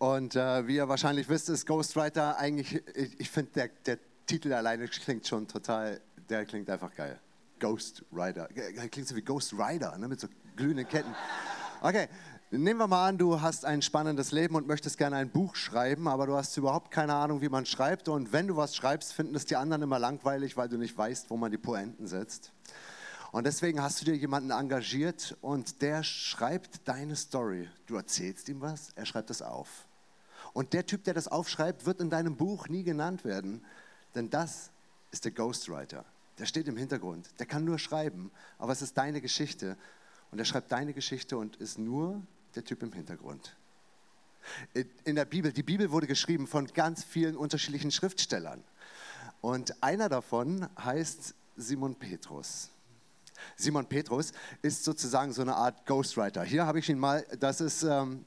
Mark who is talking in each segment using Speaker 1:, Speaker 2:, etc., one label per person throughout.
Speaker 1: Und äh, wie ihr wahrscheinlich wisst, ist Ghostwriter eigentlich, ich, ich finde, der, der Titel alleine klingt schon total, der klingt einfach geil. Ghostwriter. Klingt so wie Ghost Rider, ne, mit so glühenden Ketten. Okay, nehmen wir mal an, du hast ein spannendes Leben und möchtest gerne ein Buch schreiben, aber du hast überhaupt keine Ahnung, wie man schreibt. Und wenn du was schreibst, finden es die anderen immer langweilig, weil du nicht weißt, wo man die Poenten setzt. Und deswegen hast du dir jemanden engagiert und der schreibt deine Story. Du erzählst ihm was, er schreibt es auf. Und der Typ, der das aufschreibt, wird in deinem Buch nie genannt werden, denn das ist der Ghostwriter. Der steht im Hintergrund, der kann nur schreiben, aber es ist deine Geschichte. Und er schreibt deine Geschichte und ist nur der Typ im Hintergrund. In der Bibel, die Bibel wurde geschrieben von ganz vielen unterschiedlichen Schriftstellern. Und einer davon heißt Simon Petrus. Simon Petrus ist sozusagen so eine Art Ghostwriter. Hier habe ich ihn mal, das ist, ähm,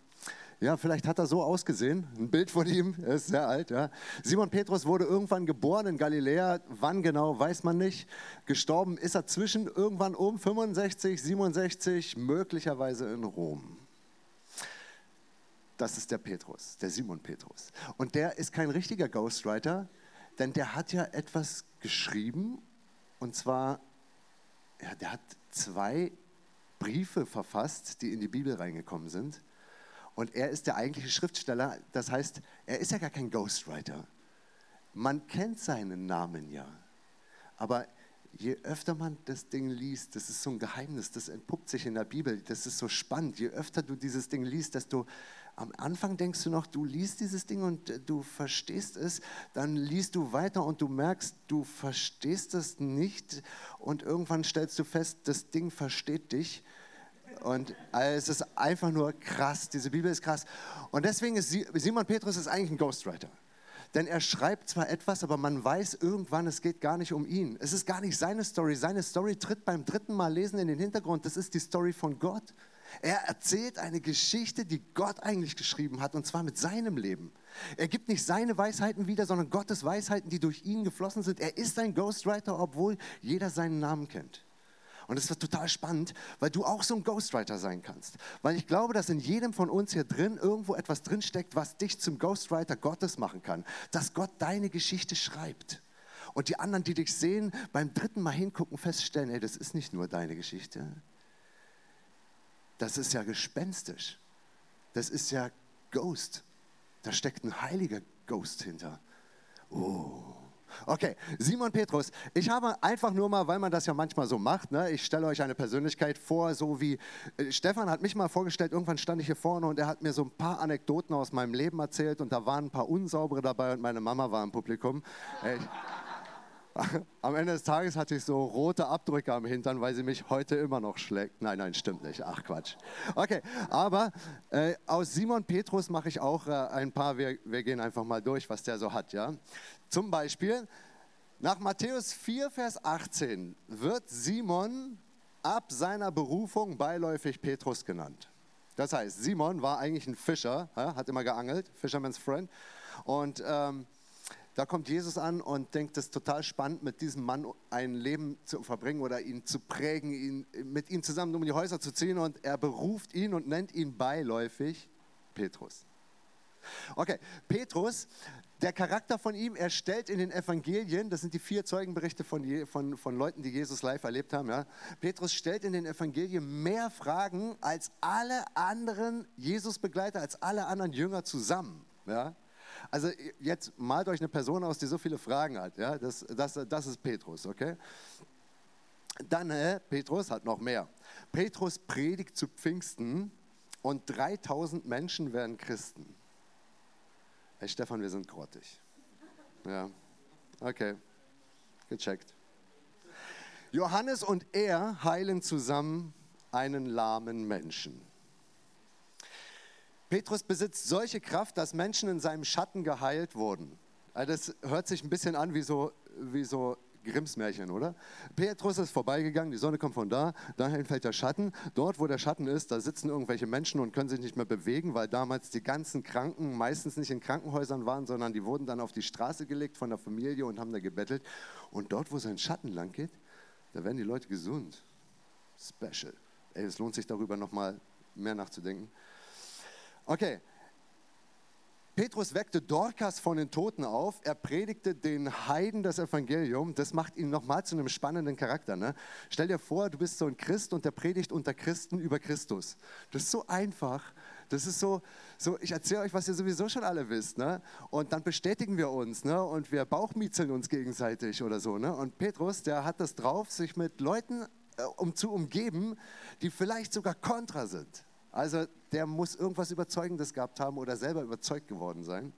Speaker 1: ja, vielleicht hat er so ausgesehen, ein Bild von ihm, er ist sehr alt. Ja. Simon Petrus wurde irgendwann geboren in Galiläa, wann genau, weiß man nicht. Gestorben ist er zwischen irgendwann um 65, 67, möglicherweise in Rom. Das ist der Petrus, der Simon Petrus. Und der ist kein richtiger Ghostwriter, denn der hat ja etwas geschrieben, und zwar ja, der hat zwei Briefe verfasst, die in die Bibel reingekommen sind. Und er ist der eigentliche Schriftsteller. Das heißt, er ist ja gar kein Ghostwriter. Man kennt seinen Namen ja. Aber je öfter man das Ding liest, das ist so ein Geheimnis, das entpuppt sich in der Bibel, das ist so spannend. Je öfter du dieses Ding liest, desto am Anfang denkst du noch, du liest dieses Ding und äh, du verstehst es, dann liest du weiter und du merkst, du verstehst es nicht und irgendwann stellst du fest, das Ding versteht dich. Und also es ist einfach nur krass, diese Bibel ist krass. Und deswegen ist Simon Petrus ist eigentlich ein Ghostwriter. Denn er schreibt zwar etwas, aber man weiß irgendwann, es geht gar nicht um ihn. Es ist gar nicht seine Story. Seine Story tritt beim dritten Mal lesen in den Hintergrund. Das ist die Story von Gott. Er erzählt eine Geschichte, die Gott eigentlich geschrieben hat, und zwar mit seinem Leben. Er gibt nicht seine Weisheiten wieder, sondern Gottes Weisheiten, die durch ihn geflossen sind. Er ist ein Ghostwriter, obwohl jeder seinen Namen kennt. Und es wird total spannend, weil du auch so ein Ghostwriter sein kannst. Weil ich glaube, dass in jedem von uns hier drin irgendwo etwas drinsteckt, was dich zum Ghostwriter Gottes machen kann. Dass Gott deine Geschichte schreibt. Und die anderen, die dich sehen, beim dritten Mal hingucken, feststellen, ey, das ist nicht nur deine Geschichte, das ist ja gespenstisch. Das ist ja Ghost. Da steckt ein heiliger Ghost hinter. Oh. Okay, Simon Petrus, ich habe einfach nur mal, weil man das ja manchmal so macht, ne, ich stelle euch eine Persönlichkeit vor, so wie äh, Stefan hat mich mal vorgestellt, irgendwann stand ich hier vorne und er hat mir so ein paar Anekdoten aus meinem Leben erzählt und da waren ein paar unsaubere dabei und meine Mama war im Publikum. Äh, am Ende des Tages hatte ich so rote Abdrücke am Hintern, weil sie mich heute immer noch schlägt. Nein, nein, stimmt nicht. Ach Quatsch. Okay, aber äh, aus Simon Petrus mache ich auch äh, ein paar. Wir, wir gehen einfach mal durch, was der so hat. Ja? Zum Beispiel, nach Matthäus 4, Vers 18 wird Simon ab seiner Berufung beiläufig Petrus genannt. Das heißt, Simon war eigentlich ein Fischer, hat immer geangelt, Fisherman's Friend. Und ähm, da kommt Jesus an und denkt, es ist total spannend, mit diesem Mann ein Leben zu verbringen oder ihn zu prägen, ihn, mit ihm zusammen um die Häuser zu ziehen. Und er beruft ihn und nennt ihn beiläufig Petrus. Okay, Petrus, der Charakter von ihm, er stellt in den Evangelien, das sind die vier Zeugenberichte von, von, von Leuten, die Jesus live erlebt haben, ja, Petrus stellt in den Evangelien mehr Fragen als alle anderen Jesus-Begleiter, als alle anderen Jünger zusammen. Ja. Also jetzt malt euch eine Person aus, die so viele Fragen hat. Ja? Das, das, das ist Petrus, okay? Dann, äh, Petrus hat noch mehr. Petrus predigt zu Pfingsten und 3000 Menschen werden Christen. Hey Stefan, wir sind grottig. Ja, okay, gecheckt. Johannes und er heilen zusammen einen lahmen Menschen. Petrus besitzt solche Kraft, dass Menschen in seinem Schatten geheilt wurden. Also das hört sich ein bisschen an wie so, wie so Grimms Märchen, oder? Petrus ist vorbeigegangen, die Sonne kommt von da, dahin fällt der Schatten. Dort, wo der Schatten ist, da sitzen irgendwelche Menschen und können sich nicht mehr bewegen, weil damals die ganzen Kranken meistens nicht in Krankenhäusern waren, sondern die wurden dann auf die Straße gelegt von der Familie und haben da gebettelt. Und dort, wo sein Schatten lang geht, da werden die Leute gesund. Special. Ey, es lohnt sich darüber nochmal mehr nachzudenken. Okay, Petrus weckte Dorcas von den Toten auf, er predigte den Heiden das Evangelium. Das macht ihn nochmal zu einem spannenden Charakter. Ne? Stell dir vor, du bist so ein Christ und der predigt unter Christen über Christus. Das ist so einfach. Das ist so, so ich erzähle euch, was ihr sowieso schon alle wisst. Ne? Und dann bestätigen wir uns ne? und wir bauchmiezeln uns gegenseitig oder so. Ne? Und Petrus, der hat das drauf, sich mit Leuten äh, um zu umgeben, die vielleicht sogar kontra sind. Also der muss irgendwas Überzeugendes gehabt haben oder selber überzeugt geworden sein.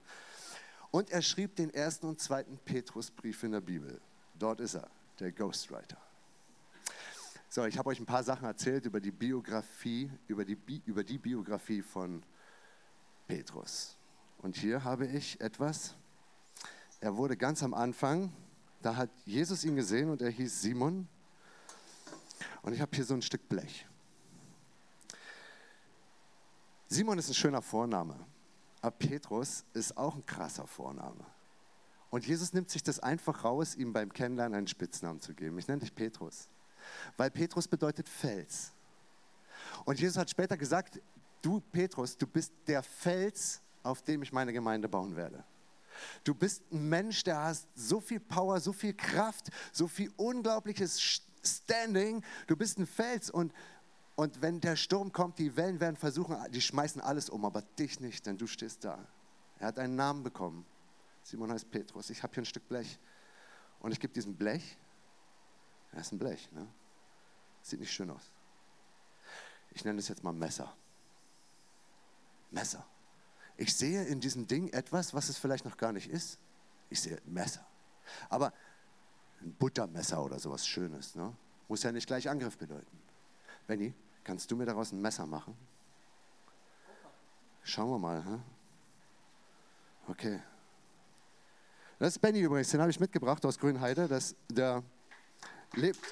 Speaker 1: Und er schrieb den ersten und zweiten Petrusbrief in der Bibel. Dort ist er, der Ghostwriter. So, ich habe euch ein paar Sachen erzählt über die Biografie, über die, Bi über die Biografie von Petrus. Und hier habe ich etwas. Er wurde ganz am Anfang, da hat Jesus ihn gesehen und er hieß Simon. Und ich habe hier so ein Stück Blech. Simon ist ein schöner Vorname, aber Petrus ist auch ein krasser Vorname. Und Jesus nimmt sich das einfach raus, ihm beim Kennenlernen einen Spitznamen zu geben. Ich nenne dich Petrus, weil Petrus bedeutet Fels. Und Jesus hat später gesagt, du Petrus, du bist der Fels, auf dem ich meine Gemeinde bauen werde. Du bist ein Mensch, der hast so viel Power, so viel Kraft, so viel unglaubliches Standing. Du bist ein Fels und und wenn der Sturm kommt, die Wellen werden versuchen, die schmeißen alles um, aber dich nicht, denn du stehst da. Er hat einen Namen bekommen. Simon heißt Petrus. Ich habe hier ein Stück Blech. Und ich gebe diesem Blech, er ist ein Blech, ne? sieht nicht schön aus. Ich nenne es jetzt mal Messer. Messer. Ich sehe in diesem Ding etwas, was es vielleicht noch gar nicht ist. Ich sehe Messer. Aber ein Buttermesser oder sowas Schönes, ne? muss ja nicht gleich Angriff bedeuten. Benny, Kannst du mir daraus ein Messer machen? Schauen wir mal. Hm? Okay. Das ist Benny übrigens, den habe ich mitgebracht aus Grünheide. Das, der lebt.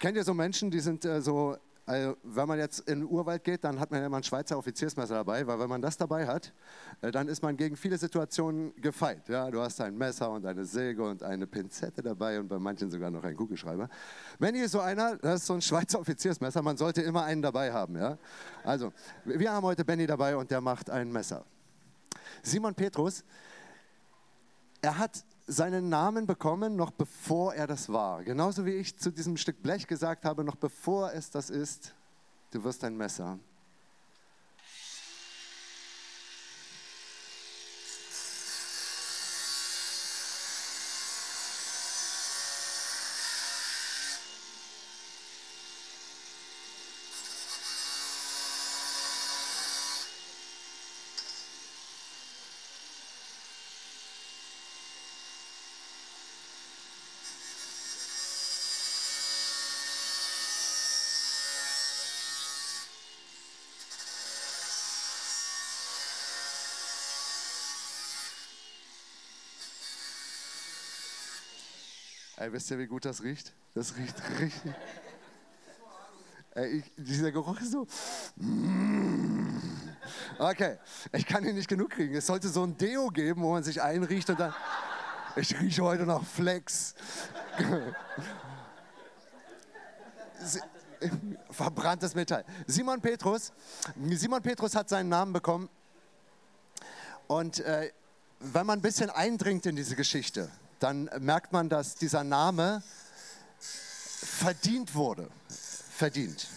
Speaker 1: Kennt ihr so Menschen, die sind äh, so also, wenn man jetzt in den Urwald geht, dann hat man ja immer ein Schweizer Offiziersmesser dabei, weil wenn man das dabei hat, äh, dann ist man gegen viele Situationen gefeit. Ja? Du hast ein Messer und eine Säge und eine Pinzette dabei und bei manchen sogar noch einen Kugelschreiber. Wenn hier so einer, das ist so ein Schweizer Offiziersmesser, man sollte immer einen dabei haben. Ja? Also, wir haben heute Benny dabei und der macht ein Messer. Simon Petrus, er hat seinen Namen bekommen, noch bevor er das war. Genauso wie ich zu diesem Stück Blech gesagt habe, noch bevor es das ist, du wirst ein Messer. Ey, wisst ihr, wie gut das riecht? Das riecht richtig. Ey, ich, dieser Geruch ist so. Okay, ich kann ihn nicht genug kriegen. Es sollte so ein Deo geben, wo man sich einriecht und dann. Ich rieche heute noch Flex. Verbranntes Metall. Simon Petrus. Simon Petrus hat seinen Namen bekommen. Und äh, wenn man ein bisschen eindringt in diese Geschichte, dann merkt man, dass dieser Name verdient wurde. Verdient.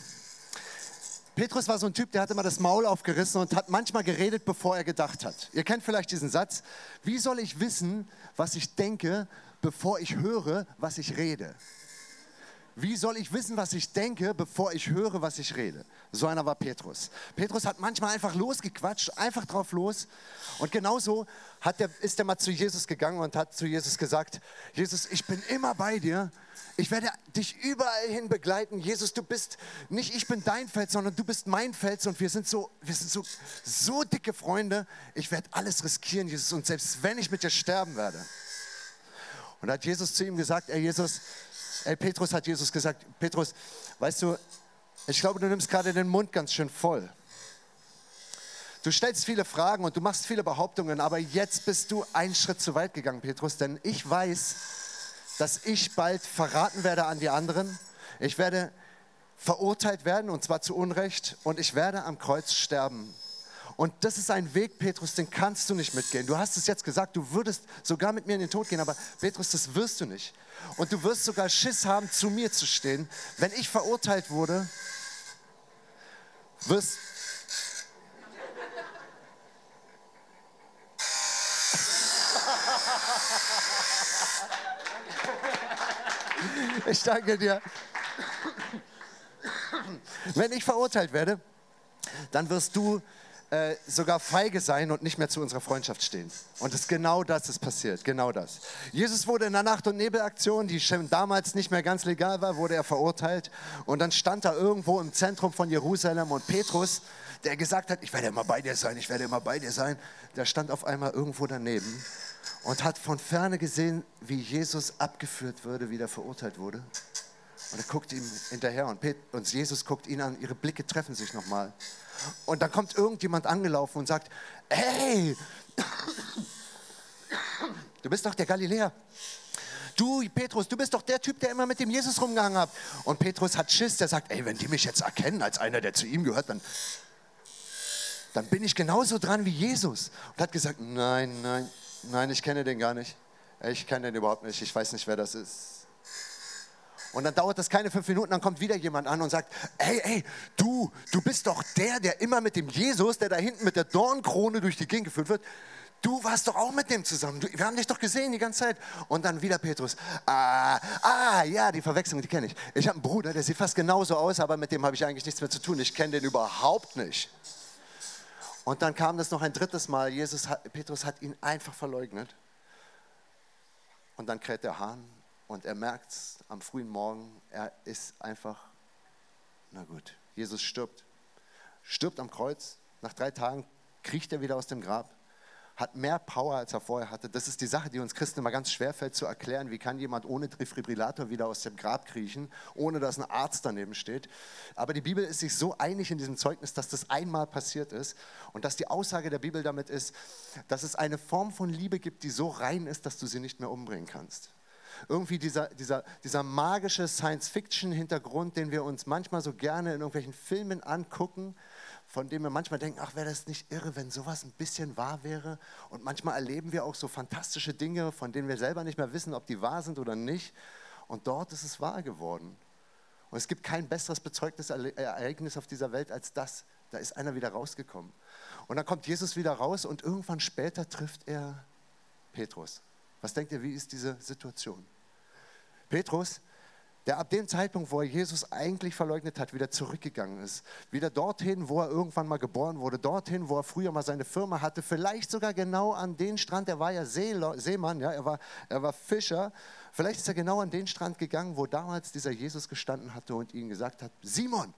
Speaker 1: Petrus war so ein Typ, der hat immer das Maul aufgerissen und hat manchmal geredet, bevor er gedacht hat. Ihr kennt vielleicht diesen Satz, wie soll ich wissen, was ich denke, bevor ich höre, was ich rede? Wie soll ich wissen, was ich denke, bevor ich höre, was ich rede? So einer war Petrus. Petrus hat manchmal einfach losgequatscht, einfach drauf los. Und genauso hat der, ist er mal zu Jesus gegangen und hat zu Jesus gesagt, Jesus, ich bin immer bei dir. Ich werde dich überall hin begleiten. Jesus, du bist nicht ich bin dein Fels, sondern du bist mein Fels und wir sind so, wir sind so, so dicke Freunde. Ich werde alles riskieren, Jesus, und selbst wenn ich mit dir sterben werde. Und da hat Jesus zu ihm gesagt, ey Jesus, ey Petrus hat Jesus gesagt, Petrus, weißt du, ich glaube, du nimmst gerade den Mund ganz schön voll. Du stellst viele Fragen und du machst viele Behauptungen, aber jetzt bist du einen Schritt zu weit gegangen, Petrus, denn ich weiß, dass ich bald verraten werde an die anderen. Ich werde verurteilt werden und zwar zu Unrecht und ich werde am Kreuz sterben. Und das ist ein Weg, Petrus, den kannst du nicht mitgehen. Du hast es jetzt gesagt, du würdest sogar mit mir in den Tod gehen, aber Petrus, das wirst du nicht. Und du wirst sogar Schiss haben, zu mir zu stehen. Wenn ich verurteilt wurde, wirst, Ich danke dir. Wenn ich verurteilt werde, dann wirst du äh, sogar feige sein und nicht mehr zu unserer Freundschaft stehen. Und das genau das ist passiert, genau das. Jesus wurde in der Nacht- und Nebelaktion, die damals nicht mehr ganz legal war, wurde er verurteilt. Und dann stand er irgendwo im Zentrum von Jerusalem und Petrus, der gesagt hat, ich werde immer bei dir sein, ich werde immer bei dir sein, der stand auf einmal irgendwo daneben und hat von ferne gesehen, wie Jesus abgeführt wurde, wie er verurteilt wurde. Und er guckt ihm hinterher und, Pet und Jesus guckt ihn an, ihre Blicke treffen sich nochmal. Und dann kommt irgendjemand angelaufen und sagt, hey, du bist doch der Galiläer. Du, Petrus, du bist doch der Typ, der immer mit dem Jesus rumgehangen hat. Und Petrus hat Schiss, der sagt, ey, wenn die mich jetzt erkennen als einer, der zu ihm gehört, dann, dann bin ich genauso dran wie Jesus. Und hat gesagt, nein, nein, Nein, ich kenne den gar nicht. Ich kenne den überhaupt nicht. Ich weiß nicht, wer das ist. Und dann dauert das keine fünf Minuten, dann kommt wieder jemand an und sagt, hey, hey, du, du bist doch der, der immer mit dem Jesus, der da hinten mit der Dornkrone durch die Gegend geführt wird, du warst doch auch mit dem zusammen. Du, wir haben dich doch gesehen die ganze Zeit. Und dann wieder Petrus. Ah, ah ja, die Verwechslung, die kenne ich. Ich habe einen Bruder, der sieht fast genauso aus, aber mit dem habe ich eigentlich nichts mehr zu tun. Ich kenne den überhaupt nicht. Und dann kam das noch ein drittes Mal. Jesus, Petrus hat ihn einfach verleugnet. Und dann kräht der Hahn und er merkt es am frühen Morgen, er ist einfach, na gut, Jesus stirbt. Stirbt am Kreuz. Nach drei Tagen kriecht er wieder aus dem Grab hat mehr Power, als er vorher hatte. Das ist die Sache, die uns Christen immer ganz schwer fällt zu erklären. Wie kann jemand ohne Defibrillator wieder aus dem Grab kriechen, ohne dass ein Arzt daneben steht? Aber die Bibel ist sich so einig in diesem Zeugnis, dass das einmal passiert ist und dass die Aussage der Bibel damit ist, dass es eine Form von Liebe gibt, die so rein ist, dass du sie nicht mehr umbringen kannst irgendwie dieser, dieser, dieser magische Science-Fiction-Hintergrund, den wir uns manchmal so gerne in irgendwelchen Filmen angucken, von dem wir manchmal denken, ach, wäre das nicht irre, wenn sowas ein bisschen wahr wäre. Und manchmal erleben wir auch so fantastische Dinge, von denen wir selber nicht mehr wissen, ob die wahr sind oder nicht. Und dort ist es wahr geworden. Und es gibt kein besseres bezeugtes Ereignis auf dieser Welt als das. Da ist einer wieder rausgekommen. Und dann kommt Jesus wieder raus und irgendwann später trifft er Petrus. Was denkt ihr, wie ist diese Situation? Petrus der ab dem Zeitpunkt, wo er Jesus eigentlich verleugnet hat, wieder zurückgegangen ist. Wieder dorthin, wo er irgendwann mal geboren wurde, dorthin, wo er früher mal seine Firma hatte, vielleicht sogar genau an den Strand, er war ja Seemann, ja, er, war, er war Fischer, vielleicht ist er genau an den Strand gegangen, wo damals dieser Jesus gestanden hatte und ihm gesagt hat, Simon,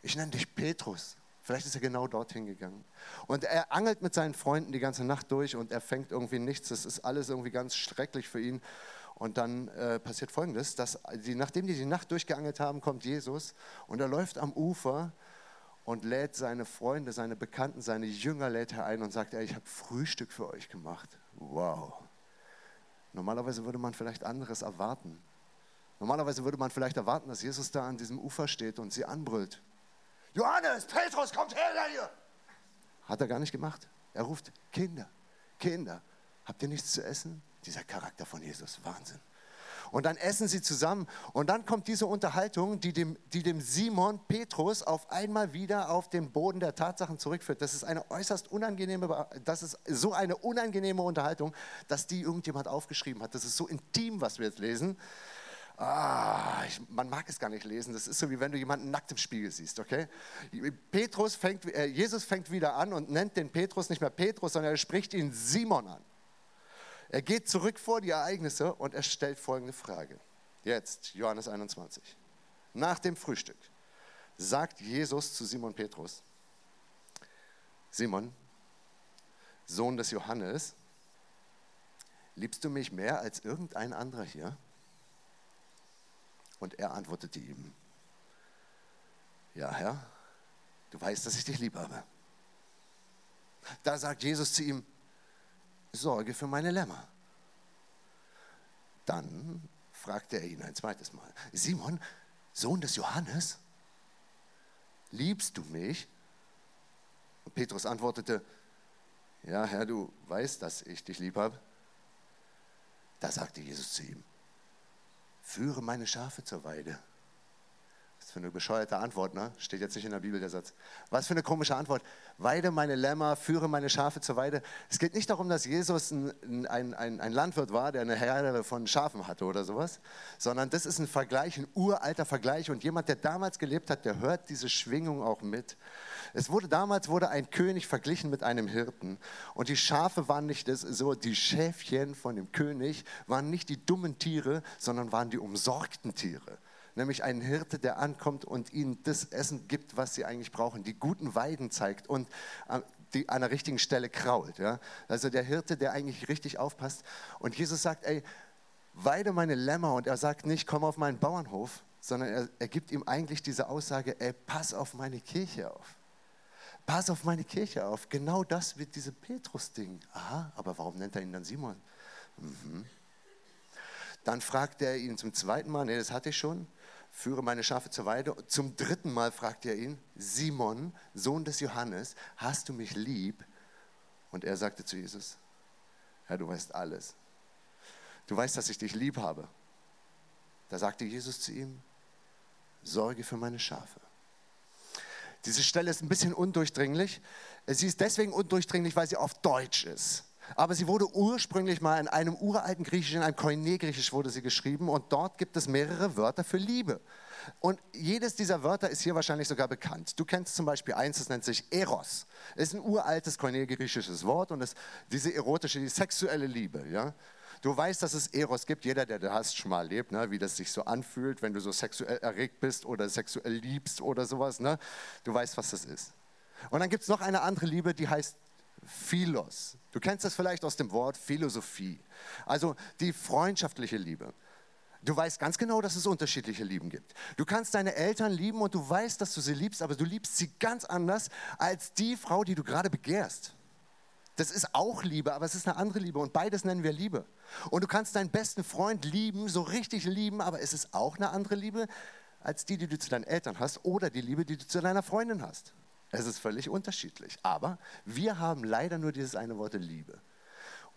Speaker 1: ich nenne dich Petrus. Vielleicht ist er genau dorthin gegangen. Und er angelt mit seinen Freunden die ganze Nacht durch und er fängt irgendwie nichts. Das ist alles irgendwie ganz schrecklich für ihn. Und dann äh, passiert Folgendes, dass die, nachdem die die Nacht durchgeangelt haben, kommt Jesus und er läuft am Ufer und lädt seine Freunde, seine Bekannten, seine Jünger lädt er ein und sagt, ey, ich habe Frühstück für euch gemacht. Wow. Normalerweise würde man vielleicht anderes erwarten. Normalerweise würde man vielleicht erwarten, dass Jesus da an diesem Ufer steht und sie anbrüllt. Johannes, Petrus, kommt her hier. Hat er gar nicht gemacht. Er ruft, Kinder, Kinder, habt ihr nichts zu essen? Dieser Charakter von Jesus, Wahnsinn. Und dann essen sie zusammen und dann kommt diese Unterhaltung, die dem, die dem Simon Petrus auf einmal wieder auf den Boden der Tatsachen zurückführt. Das ist eine äußerst unangenehme, das ist so eine unangenehme Unterhaltung, dass die irgendjemand aufgeschrieben hat. Das ist so intim, was wir jetzt lesen. Ah, ich, man mag es gar nicht lesen. Das ist so, wie wenn du jemanden nackt im Spiegel siehst, okay? Petrus fängt, äh, Jesus fängt wieder an und nennt den Petrus nicht mehr Petrus, sondern er spricht ihn Simon an. Er geht zurück vor die Ereignisse und er stellt folgende Frage. Jetzt, Johannes 21. Nach dem Frühstück sagt Jesus zu Simon Petrus, Simon, Sohn des Johannes, liebst du mich mehr als irgendein anderer hier? Und er antwortete ihm, ja Herr, du weißt, dass ich dich lieb habe. Da sagt Jesus zu ihm, sorge für meine Lämmer. Dann fragte er ihn ein zweites Mal, Simon, Sohn des Johannes, liebst du mich? Und Petrus antwortete, ja Herr, du weißt, dass ich dich lieb habe. Da sagte Jesus zu ihm, führe meine Schafe zur Weide. Für eine bescheuerte Antwort, ne? Steht jetzt nicht in der Bibel der Satz. Was für eine komische Antwort. Weide meine Lämmer, führe meine Schafe zur Weide. Es geht nicht darum, dass Jesus ein, ein, ein, ein Landwirt war, der eine Herde von Schafen hatte oder sowas, sondern das ist ein Vergleich, ein uralter Vergleich. Und jemand, der damals gelebt hat, der hört diese Schwingung auch mit. Es wurde damals wurde ein König verglichen mit einem Hirten und die Schafe waren nicht das, so die Schäfchen von dem König waren nicht die dummen Tiere, sondern waren die umsorgten Tiere. Nämlich ein Hirte, der ankommt und ihnen das Essen gibt, was sie eigentlich brauchen, die guten Weiden zeigt und die an der richtigen Stelle krault. Ja? Also der Hirte, der eigentlich richtig aufpasst. Und Jesus sagt, ey, weide meine Lämmer. Und er sagt nicht, komm auf meinen Bauernhof, sondern er, er gibt ihm eigentlich diese Aussage, ey, pass auf meine Kirche auf pass auf meine Kirche auf. Genau das wird diese Petrus-Ding. Aha, aber warum nennt er ihn dann Simon? Mhm. Dann fragt er ihn zum zweiten Mal, nee, das hatte ich schon, führe meine Schafe zur Weide. Zum dritten Mal fragt er ihn, Simon, Sohn des Johannes, hast du mich lieb? Und er sagte zu Jesus, Herr, du weißt alles. Du weißt, dass ich dich lieb habe. Da sagte Jesus zu ihm, sorge für meine Schafe. Diese Stelle ist ein bisschen undurchdringlich. Sie ist deswegen undurchdringlich, weil sie auf Deutsch ist. Aber sie wurde ursprünglich mal in einem uralten Griechisch, in einem Koine-Griechisch wurde sie geschrieben und dort gibt es mehrere Wörter für Liebe. Und jedes dieser Wörter ist hier wahrscheinlich sogar bekannt. Du kennst zum Beispiel eins, das nennt sich Eros. Es ist ein uraltes koine-griechisches Wort und es, diese erotische, die sexuelle Liebe. Ja? Du weißt, dass es Eros gibt. Jeder, der das schon mal erlebt, ne? wie das sich so anfühlt, wenn du so sexuell erregt bist oder sexuell liebst oder sowas. Ne? Du weißt, was das ist. Und dann gibt es noch eine andere Liebe, die heißt Philos. Du kennst das vielleicht aus dem Wort Philosophie. Also die freundschaftliche Liebe. Du weißt ganz genau, dass es unterschiedliche Lieben gibt. Du kannst deine Eltern lieben und du weißt, dass du sie liebst, aber du liebst sie ganz anders als die Frau, die du gerade begehrst. Das ist auch Liebe, aber es ist eine andere Liebe und beides nennen wir Liebe. Und du kannst deinen besten Freund lieben, so richtig lieben, aber es ist auch eine andere Liebe als die, die du zu deinen Eltern hast oder die Liebe, die du zu deiner Freundin hast. Es ist völlig unterschiedlich. Aber wir haben leider nur dieses eine Wort Liebe.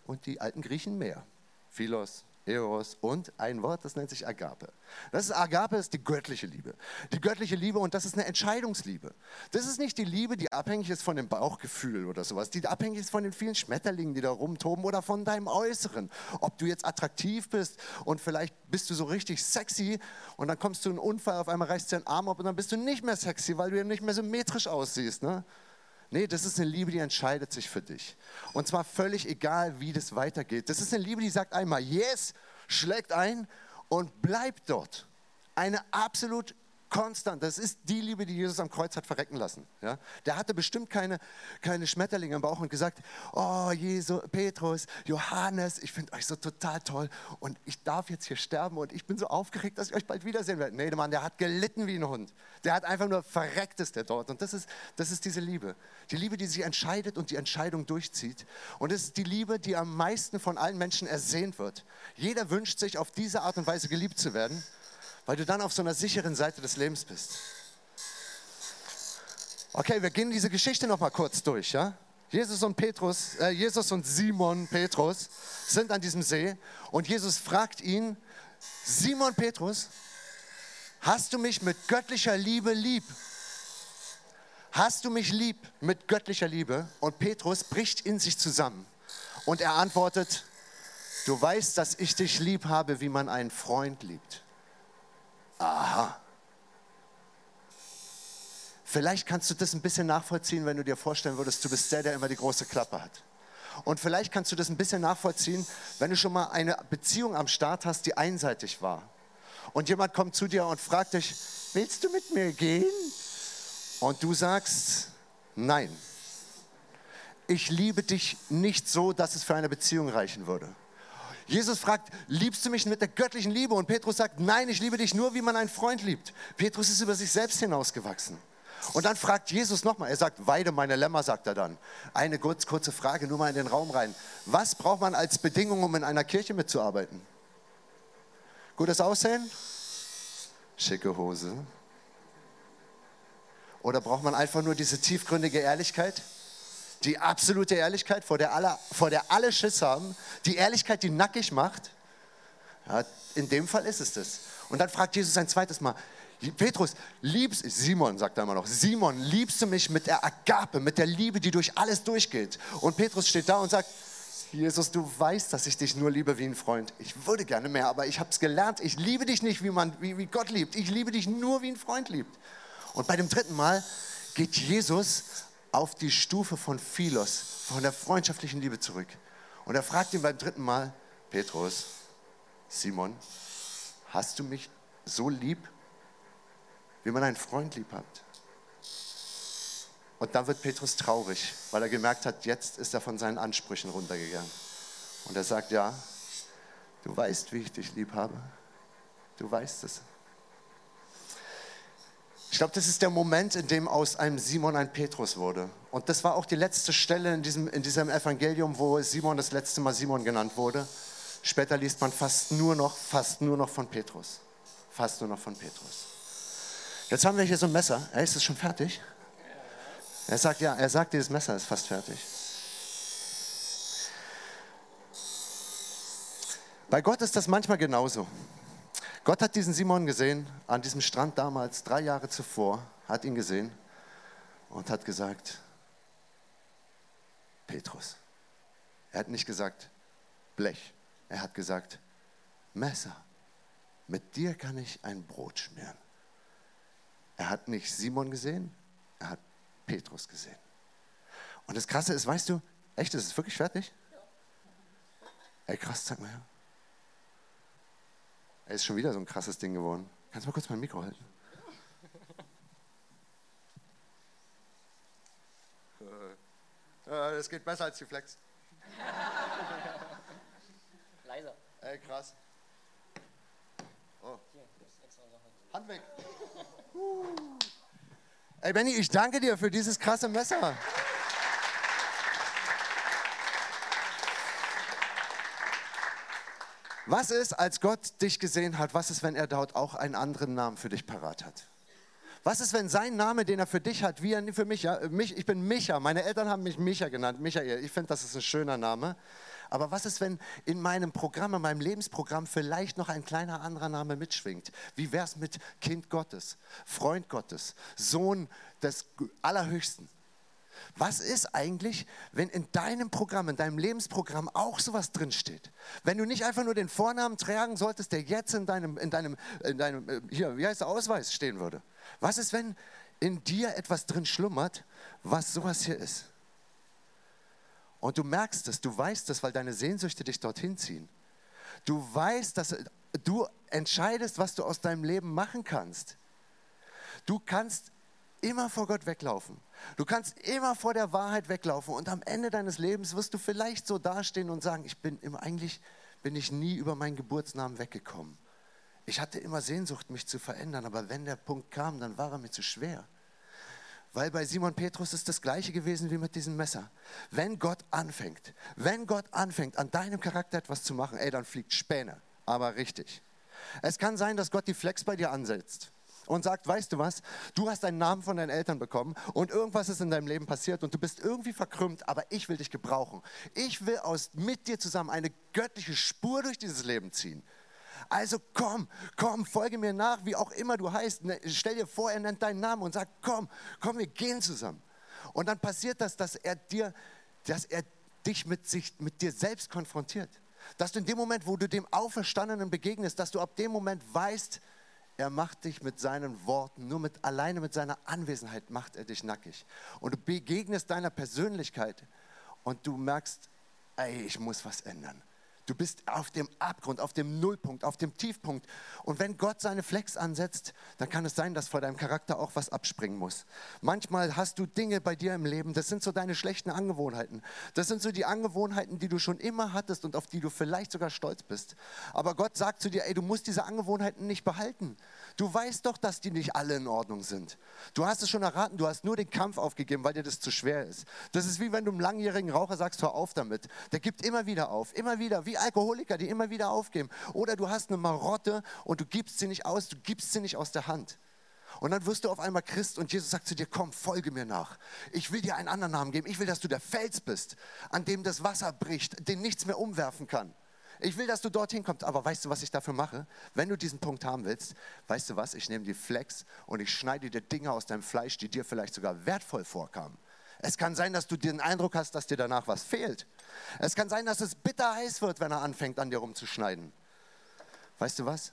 Speaker 1: Und die alten Griechen mehr. Philos, Eros und ein Wort, das nennt sich Agape. Das ist Agape ist die göttliche Liebe. Die göttliche Liebe und das ist eine Entscheidungsliebe. Das ist nicht die Liebe, die abhängig ist von dem Bauchgefühl oder sowas, die abhängig ist von den vielen Schmetterlingen, die da rumtoben oder von deinem Äußeren. Ob du jetzt attraktiv bist und vielleicht bist du so richtig sexy und dann kommst du in einen Unfall, auf einmal reißt dir ein Arm ab und dann bist du nicht mehr sexy, weil du ja nicht mehr symmetrisch aussiehst. Ne? Nee, das ist eine Liebe, die entscheidet sich für dich. Und zwar völlig egal, wie das weitergeht. Das ist eine Liebe, die sagt einmal Yes, schlägt ein und bleibt dort. Eine absolut Konstant. Das ist die Liebe, die Jesus am Kreuz hat verrecken lassen. Ja? Der hatte bestimmt keine, keine Schmetterlinge im Bauch und gesagt, oh Jesus, Petrus, Johannes, ich finde euch so total toll und ich darf jetzt hier sterben und ich bin so aufgeregt, dass ich euch bald wiedersehen werde. Nee, der Mann, der hat gelitten wie ein Hund. Der hat einfach nur verreckt ist der dort. Und das ist, das ist diese Liebe. Die Liebe, die sich entscheidet und die Entscheidung durchzieht. Und es ist die Liebe, die am meisten von allen Menschen ersehnt wird. Jeder wünscht sich, auf diese Art und Weise geliebt zu werden weil du dann auf so einer sicheren Seite des Lebens bist. Okay, wir gehen diese Geschichte noch mal kurz durch, ja? Jesus und Petrus, äh, Jesus und Simon Petrus sind an diesem See und Jesus fragt ihn: Simon Petrus, hast du mich mit göttlicher Liebe lieb? Hast du mich lieb mit göttlicher Liebe? Und Petrus bricht in sich zusammen und er antwortet: Du weißt, dass ich dich lieb habe, wie man einen Freund liebt. Aha. Vielleicht kannst du das ein bisschen nachvollziehen, wenn du dir vorstellen würdest, du bist der, der immer die große Klappe hat. Und vielleicht kannst du das ein bisschen nachvollziehen, wenn du schon mal eine Beziehung am Start hast, die einseitig war. Und jemand kommt zu dir und fragt dich, willst du mit mir gehen? Und du sagst, nein. Ich liebe dich nicht so, dass es für eine Beziehung reichen würde. Jesus fragt, liebst du mich mit der göttlichen Liebe? Und Petrus sagt, nein, ich liebe dich nur, wie man einen Freund liebt. Petrus ist über sich selbst hinausgewachsen. Und dann fragt Jesus nochmal, er sagt, weide meine Lämmer, sagt er dann. Eine kurz, kurze Frage, nur mal in den Raum rein. Was braucht man als Bedingung, um in einer Kirche mitzuarbeiten? Gutes Aussehen? Schicke Hose? Oder braucht man einfach nur diese tiefgründige Ehrlichkeit? Die absolute Ehrlichkeit, vor der alle, vor der alle Schiss haben. Die Ehrlichkeit, die nackig macht. Ja, in dem Fall ist es das. Und dann fragt Jesus ein zweites Mal, Petrus, liebst, Simon sagt er immer noch, Simon, liebst du mich mit der Agape, mit der Liebe, die durch alles durchgeht? Und Petrus steht da und sagt, Jesus, du weißt, dass ich dich nur liebe wie ein Freund. Ich würde gerne mehr, aber ich habe es gelernt. Ich liebe dich nicht, wie, man, wie, wie Gott liebt. Ich liebe dich nur, wie ein Freund liebt. Und bei dem dritten Mal geht Jesus auf die Stufe von Philos, von der freundschaftlichen Liebe zurück. Und er fragt ihn beim dritten Mal, Petrus, Simon, hast du mich so lieb, wie man einen Freund lieb hat? Und dann wird Petrus traurig, weil er gemerkt hat, jetzt ist er von seinen Ansprüchen runtergegangen. Und er sagt, ja, du weißt, wie ich dich lieb habe. Du weißt es. Ich glaube, das ist der Moment, in dem aus einem Simon ein Petrus wurde. Und das war auch die letzte Stelle in diesem, in diesem Evangelium, wo Simon das letzte Mal Simon genannt wurde. Später liest man fast nur noch, fast nur noch von Petrus. Fast nur noch von Petrus. Jetzt haben wir hier so ein Messer. Hey, ist es schon fertig? Er sagt, ja, er sagt, dieses Messer ist fast fertig. Bei Gott ist das manchmal genauso. Gott hat diesen Simon gesehen, an diesem Strand damals, drei Jahre zuvor, hat ihn gesehen und hat gesagt, Petrus. Er hat nicht gesagt Blech, er hat gesagt Messer. Mit dir kann ich ein Brot schmieren. Er hat nicht Simon gesehen, er hat Petrus gesehen. Und das Krasse ist, weißt du, echt, ist es wirklich fertig? Ey, krass, sag mal her. Er ist schon wieder so ein krasses Ding geworden. Kannst du mal kurz mein Mikro halten? Das geht besser als die Flex.
Speaker 2: Leiser.
Speaker 1: Ey, krass. Oh. Hand weg. Ey, Benny, ich danke dir für dieses krasse Messer. Was ist, als Gott dich gesehen hat, was ist, wenn er dort auch einen anderen Namen für dich parat hat? Was ist, wenn sein Name, den er für dich hat, wie er für mich, ja, mich, ich bin Micha, meine Eltern haben mich Micha genannt, Michael, ich finde, das ist ein schöner Name. Aber was ist, wenn in meinem Programm, in meinem Lebensprogramm vielleicht noch ein kleiner anderer Name mitschwingt? Wie wäre es mit Kind Gottes, Freund Gottes, Sohn des Allerhöchsten? Was ist eigentlich, wenn in deinem Programm, in deinem Lebensprogramm auch sowas drinsteht? Wenn du nicht einfach nur den Vornamen tragen solltest, der jetzt in deinem, in deinem, in deinem äh, hier, wie heißt der Ausweis stehen würde? Was ist, wenn in dir etwas drin schlummert, was sowas hier ist? Und du merkst es, du weißt es, weil deine Sehnsüchte dich dorthin ziehen. Du weißt, dass du entscheidest, was du aus deinem Leben machen kannst. Du kannst immer vor Gott weglaufen. Du kannst immer vor der Wahrheit weglaufen und am Ende deines Lebens wirst du vielleicht so dastehen und sagen, ich bin immer, eigentlich bin ich nie über meinen Geburtsnamen weggekommen. Ich hatte immer Sehnsucht, mich zu verändern, aber wenn der Punkt kam, dann war er mir zu schwer. Weil bei Simon Petrus ist das gleiche gewesen wie mit diesem Messer. Wenn Gott anfängt, wenn Gott anfängt, an deinem Charakter etwas zu machen, ey, dann fliegt Späne, aber richtig. Es kann sein, dass Gott die Flex bei dir ansetzt und sagt, weißt du was, du hast einen Namen von deinen Eltern bekommen und irgendwas ist in deinem Leben passiert und du bist irgendwie verkrümmt, aber ich will dich gebrauchen. Ich will aus, mit dir zusammen eine göttliche Spur durch dieses Leben ziehen. Also komm, komm, folge mir nach, wie auch immer du heißt. Ne, stell dir vor, er nennt deinen Namen und sagt, komm, komm, wir gehen zusammen. Und dann passiert das, dass er dir, dass er dich mit, sich, mit dir selbst konfrontiert. Dass du in dem Moment, wo du dem Auferstandenen begegnest, dass du ab dem Moment weißt, Er macht dich mit seinen Worten, nur mit, alleine mit seiner Anwesenheit macht er dich nackig. Und du begegnest deiner Persönlichkeit und du merkst, ey, ich muss was ändern. Du bist auf dem Abgrund, auf dem Nullpunkt, auf dem Tiefpunkt. Und wenn Gott seine Flex ansetzt, dann kann es sein, dass vor deinem Charakter auch was abspringen muss. Manchmal hast du Dinge bei dir im Leben, das sind so deine schlechten Angewohnheiten. Das sind so die Angewohnheiten, die du schon immer hattest und auf die du vielleicht sogar stolz bist. Aber Gott sagt zu dir, ey, du musst diese Angewohnheiten nicht behalten. Du weißt doch, dass die nicht alle in Ordnung sind. Du hast es schon erraten, du hast nur den Kampf aufgegeben, weil dir das zu schwer ist. Das ist wie wenn du einem langjährigen Raucher sagst, hör auf damit. Der gibt immer wieder auf, immer wieder, wie Alkoholiker, die immer wieder aufgeben. Oder du hast eine Marotte und du gibst sie nicht aus, du gibst sie nicht aus der Hand. Und dann wirst du auf einmal Christ und Jesus sagt zu dir, komm, folge mir nach. Ich will dir einen anderen Namen geben. Ich will, dass du der Fels bist, an dem das Wasser bricht, den nichts mehr umwerfen kann. Ich will, dass du dorthin kommst. Aber weißt du, was ich dafür mache? Wenn du diesen Punkt haben willst, weißt du was? Ich nehme die Flex und ich schneide dir Dinge aus deinem Fleisch, die dir vielleicht sogar wertvoll vorkamen. Es kann sein, dass du den Eindruck hast, dass dir danach was fehlt. Es kann sein, dass es bitter heiß wird, wenn er anfängt, an dir rumzuschneiden. Weißt du was?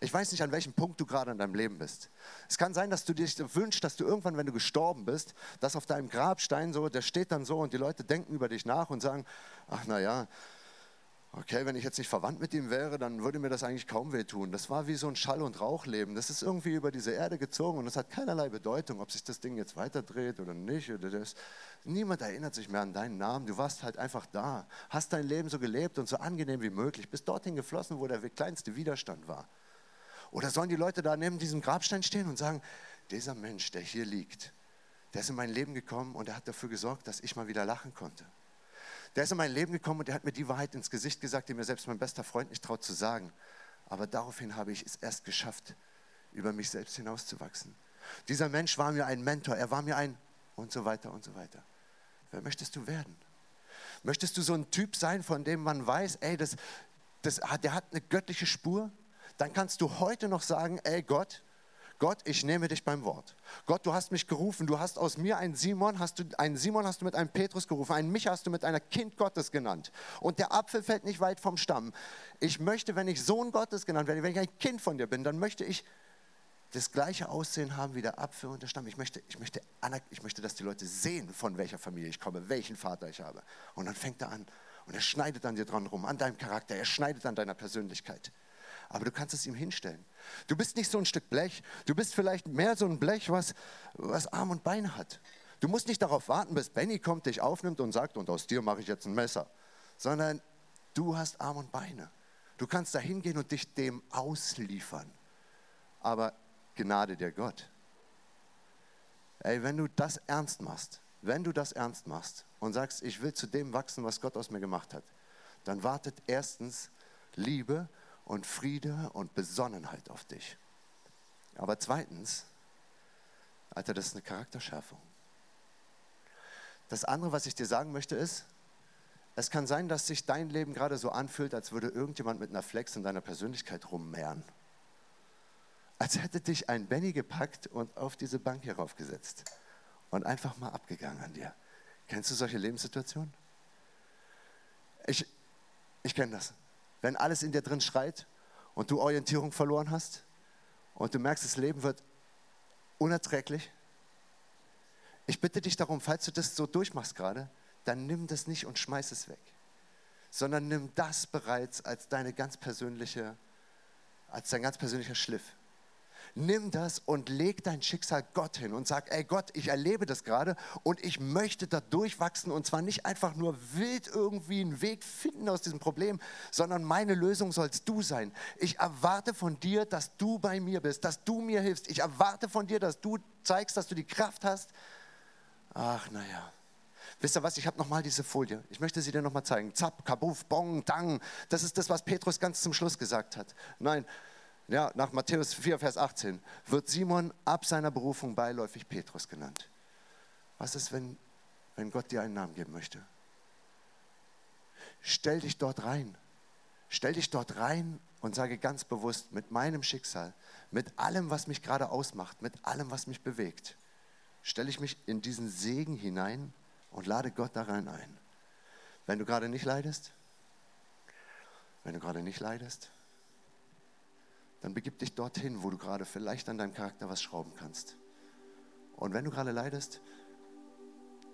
Speaker 1: Ich weiß nicht, an welchem Punkt du gerade in deinem Leben bist. Es kann sein, dass du dir wünschst, dass du irgendwann, wenn du gestorben bist, dass auf deinem Grabstein so, der steht dann so und die Leute denken über dich nach und sagen, ach na ja, okay, wenn ich jetzt nicht verwandt mit ihm wäre, dann würde mir das eigentlich kaum wehtun. Das war wie so ein Schall- und Rauchleben. Das ist irgendwie über diese Erde gezogen und es hat keinerlei Bedeutung, ob sich das Ding jetzt weiterdreht oder nicht. Oder das. Niemand erinnert sich mehr an deinen Namen. Du warst halt einfach da, hast dein Leben so gelebt und so angenehm wie möglich, bist dorthin geflossen, wo der kleinste Widerstand war. Oder sollen die Leute da neben diesem Grabstein stehen und sagen, dieser Mensch, der hier liegt, der ist in mein Leben gekommen und er hat dafür gesorgt, dass ich mal wieder lachen konnte. Der ist in mein Leben gekommen und der hat mir die Wahrheit ins Gesicht gesagt, die mir selbst mein bester Freund nicht traut zu sagen. Aber daraufhin habe ich es erst geschafft, über mich selbst hinauszuwachsen. Dieser Mensch war mir ein Mentor, er war mir ein und so weiter und so weiter. Wer möchtest du werden? Möchtest du so ein Typ sein, von dem man weiß, ey, das, das, der hat eine göttliche Spur? Dann kannst du heute noch sagen, ey Gott, Gott, ich nehme dich beim Wort. Gott, du hast mich gerufen, du hast aus mir einen Simon, hast du, einen Simon hast du mit einem Petrus gerufen, einen mich hast du mit einer Kind Gottes genannt. Und der Apfel fällt nicht weit vom Stamm. Ich möchte, wenn ich Sohn Gottes genannt werde, wenn ich ein Kind von dir bin, dann möchte ich das gleiche Aussehen haben wie der Apfel und der Stamm. Ich möchte, ich, möchte, ich möchte, dass die Leute sehen, von welcher Familie ich komme, welchen Vater ich habe. Und dann fängt er an und er schneidet an dir dran rum, an deinem Charakter, er schneidet an deiner Persönlichkeit aber du kannst es ihm hinstellen. Du bist nicht so ein Stück Blech, du bist vielleicht mehr so ein Blech, was, was Arm und Bein hat. Du musst nicht darauf warten, bis Benny kommt, dich aufnimmt und sagt, und aus dir mache ich jetzt ein Messer, sondern du hast Arm und Beine. Du kannst da hingehen und dich dem ausliefern. Aber Gnade dir Gott. Ey, wenn du das ernst machst, wenn du das ernst machst und sagst, ich will zu dem wachsen, was Gott aus mir gemacht hat, dann wartet erstens Liebe und Friede und Besonnenheit auf dich. Aber zweitens, Alter, das ist eine Charakterschärfung. Das andere, was ich dir sagen möchte, ist, es kann sein, dass sich dein Leben gerade so anfühlt, als würde irgendjemand mit einer Flex in deiner Persönlichkeit rummehren. Als hätte dich ein Benny gepackt und auf diese Bank hier raufgesetzt und einfach mal abgegangen an dir. Kennst du solche Lebenssituationen? Ich, ich kenne das wenn alles in dir drin schreit und du Orientierung verloren hast und du merkst, das Leben wird unerträglich. Ich bitte dich darum, falls du das so durchmachst gerade, dann nimm das nicht und schmeiß es weg, sondern nimm das bereits als deine ganz persönliche, als dein ganz persönlicher Schliff nimm das und leg dein Schicksal Gott hin und sag, ey Gott, ich erlebe das gerade und ich möchte da durchwachsen und zwar nicht einfach nur wild irgendwie einen Weg finden aus diesem Problem, sondern meine Lösung sollst du sein. Ich erwarte von dir, dass du bei mir bist, dass du mir hilfst. Ich erwarte von dir, dass du zeigst, dass du die Kraft hast. Ach, naja. Wisst ihr was, ich habe nochmal diese Folie. Ich möchte sie dir nochmal zeigen. Zap, kabuf, bong, dang. Das ist das, was Petrus ganz zum Schluss gesagt hat. Nein, ja, nach Matthäus 4, Vers 18, wird Simon ab seiner Berufung beiläufig Petrus genannt. Was ist, wenn, wenn Gott dir einen Namen geben möchte? Stell dich dort rein. Stell dich dort rein und sage ganz bewusst, mit meinem Schicksal, mit allem, was mich gerade ausmacht, mit allem, was mich bewegt, stelle ich mich in diesen Segen hinein und lade Gott daran ein. Wenn du gerade nicht leidest, wenn du gerade nicht leidest, dann begib dich dorthin, wo du gerade vielleicht an deinem Charakter was schrauben kannst. Und wenn du gerade leidest,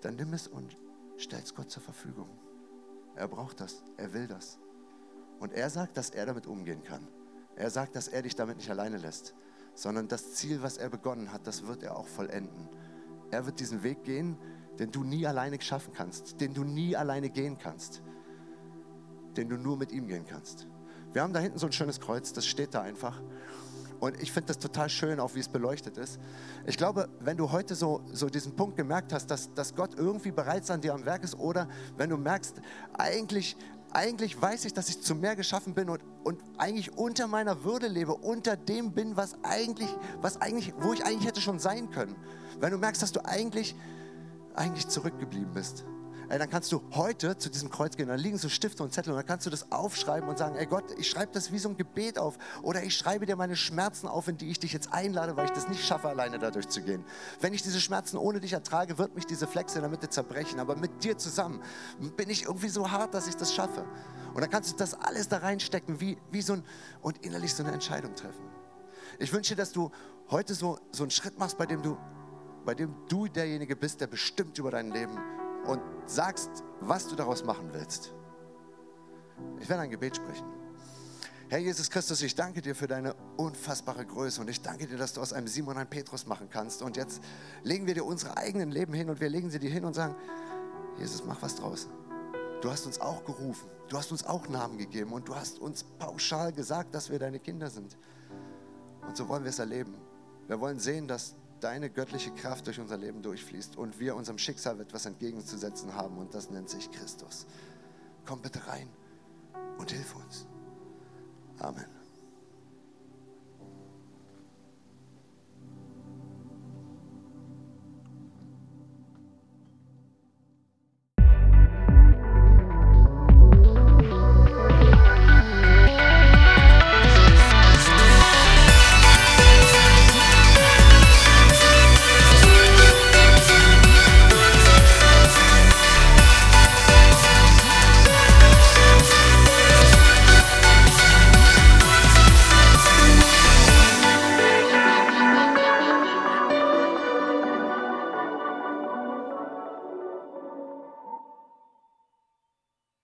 Speaker 1: dann nimm es und stell es Gott zur Verfügung. Er braucht das, er will das. Und er sagt, dass er damit umgehen kann. Er sagt, dass er dich damit nicht alleine lässt, sondern das Ziel, was er begonnen hat, das wird er auch vollenden. Er wird diesen Weg gehen, den du nie alleine schaffen kannst, den du nie alleine gehen kannst, den du nur mit ihm gehen kannst. Wir haben da hinten so ein schönes Kreuz, das steht da einfach. Und ich finde das total schön, auch wie es beleuchtet ist. Ich glaube, wenn du heute so, so diesen Punkt gemerkt hast, dass, dass Gott irgendwie bereits an dir am Werk ist, oder wenn du merkst, eigentlich, eigentlich weiß ich, dass ich zu mehr geschaffen bin und, und eigentlich unter meiner Würde lebe, unter dem bin, was eigentlich, was eigentlich, wo ich eigentlich hätte schon sein können. Wenn du merkst, dass du eigentlich, eigentlich zurückgeblieben bist, dann kannst du heute zu diesem Kreuz gehen. Da liegen so Stifte und Zettel und dann kannst du das aufschreiben und sagen, ey Gott, ich schreibe das wie so ein Gebet auf. Oder ich schreibe dir meine Schmerzen auf, in die ich dich jetzt einlade, weil ich das nicht schaffe, alleine dadurch zu gehen. Wenn ich diese Schmerzen ohne dich ertrage, wird mich diese Flexe in der Mitte zerbrechen. Aber mit dir zusammen bin ich irgendwie so hart, dass ich das schaffe. Und dann kannst du das alles da reinstecken, wie, wie so ein, und innerlich so eine Entscheidung treffen. Ich wünsche dir, dass du heute so, so einen Schritt machst, bei dem du bei dem du derjenige bist, der bestimmt über dein Leben und sagst, was du daraus machen willst. Ich werde ein Gebet sprechen. Herr Jesus Christus, ich danke dir für deine unfassbare Größe und ich danke dir, dass du aus einem Simon ein Petrus machen kannst. Und jetzt legen wir dir unsere eigenen Leben hin und wir legen sie dir hin und sagen, Jesus, mach was draus. Du hast uns auch gerufen, du hast uns auch Namen gegeben und du hast uns pauschal gesagt, dass wir deine Kinder sind. Und so wollen wir es erleben. Wir wollen sehen, dass deine göttliche Kraft durch unser Leben durchfließt und wir unserem Schicksal etwas entgegenzusetzen haben und das nennt sich Christus. Komm bitte rein und hilf uns. Amen.